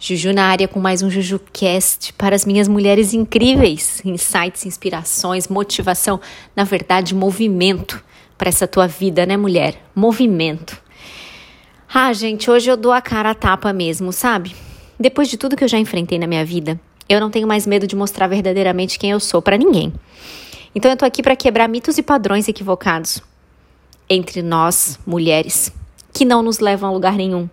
Juju na área com mais um JujuCast para as minhas mulheres incríveis. Insights, inspirações, motivação, na verdade, movimento para essa tua vida, né, mulher? Movimento. Ah, gente, hoje eu dou a cara a tapa mesmo, sabe? Depois de tudo que eu já enfrentei na minha vida, eu não tenho mais medo de mostrar verdadeiramente quem eu sou para ninguém. Então eu tô aqui para quebrar mitos e padrões equivocados entre nós, mulheres, que não nos levam a lugar nenhum.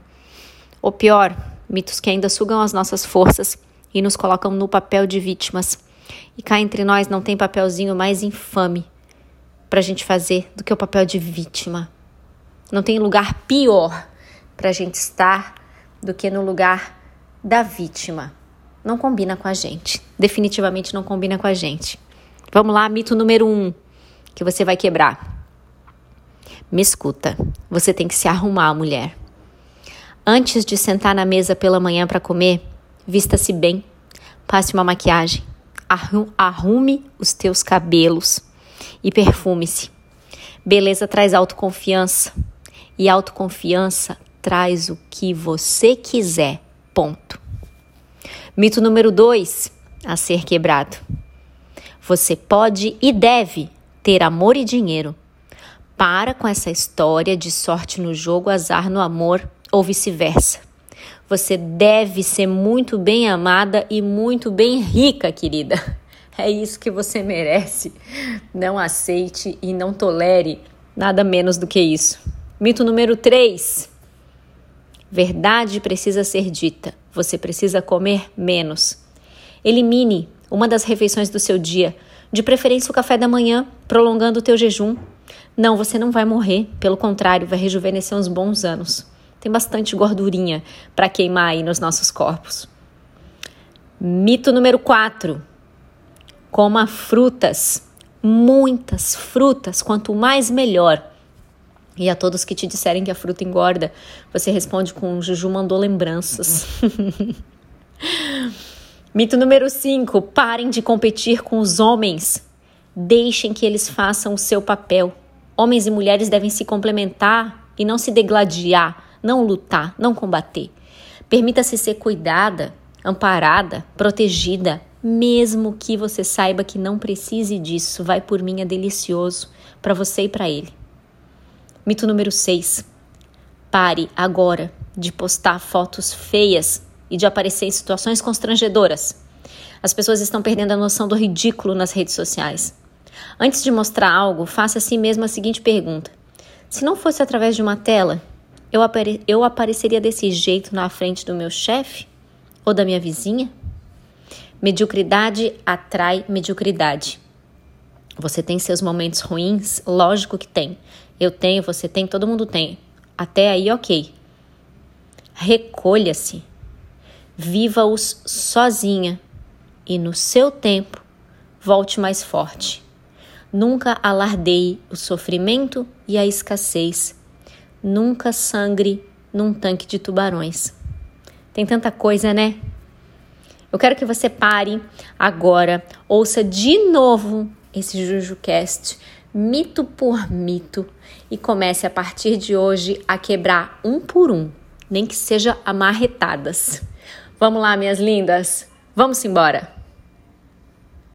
Ou pior, mitos que ainda sugam as nossas forças e nos colocam no papel de vítimas. E cá entre nós não tem papelzinho mais infame para a gente fazer do que o papel de vítima. Não tem lugar pior para a gente estar do que no lugar da vítima. Não combina com a gente. Definitivamente não combina com a gente. Vamos lá, mito número um que você vai quebrar. Me escuta, você tem que se arrumar, mulher. Antes de sentar na mesa pela manhã para comer, vista-se bem, passe uma maquiagem, arrume os teus cabelos e perfume-se. Beleza traz autoconfiança e autoconfiança traz o que você quiser. Ponto. Mito número dois a ser quebrado. Você pode e deve ter amor e dinheiro. Para com essa história de sorte no jogo, azar no amor ou vice-versa. Você deve ser muito bem amada e muito bem rica, querida. É isso que você merece. Não aceite e não tolere nada menos do que isso. Mito número 3. Verdade precisa ser dita. Você precisa comer menos. Elimine uma das refeições do seu dia, de preferência o café da manhã, prolongando o teu jejum. Não, você não vai morrer, pelo contrário, vai rejuvenescer uns bons anos. Tem bastante gordurinha para queimar aí nos nossos corpos. Mito número 4. Coma frutas, muitas frutas, quanto mais melhor. E a todos que te disserem que a fruta engorda, você responde com Juju mandou lembranças. Mito número 5. Parem de competir com os homens. Deixem que eles façam o seu papel. Homens e mulheres devem se complementar e não se degladiar não lutar, não combater. Permita-se ser cuidada, amparada, protegida, mesmo que você saiba que não precise disso. Vai por mim, é delicioso para você e para ele. Mito número 6. Pare agora de postar fotos feias e de aparecer em situações constrangedoras. As pessoas estão perdendo a noção do ridículo nas redes sociais. Antes de mostrar algo, faça a si mesmo a seguinte pergunta: Se não fosse através de uma tela, eu, apare eu apareceria desse jeito na frente do meu chefe ou da minha vizinha? Mediocridade atrai mediocridade. Você tem seus momentos ruins? Lógico que tem. Eu tenho, você tem, todo mundo tem. Até aí, ok. Recolha-se. Viva-os sozinha e no seu tempo volte mais forte. Nunca alardeie o sofrimento e a escassez nunca sangre num tanque de tubarões. Tem tanta coisa, né? Eu quero que você pare agora, ouça de novo esse JujuCast, mito por mito, e comece a partir de hoje a quebrar um por um, nem que seja amarretadas. Vamos lá, minhas lindas? Vamos embora!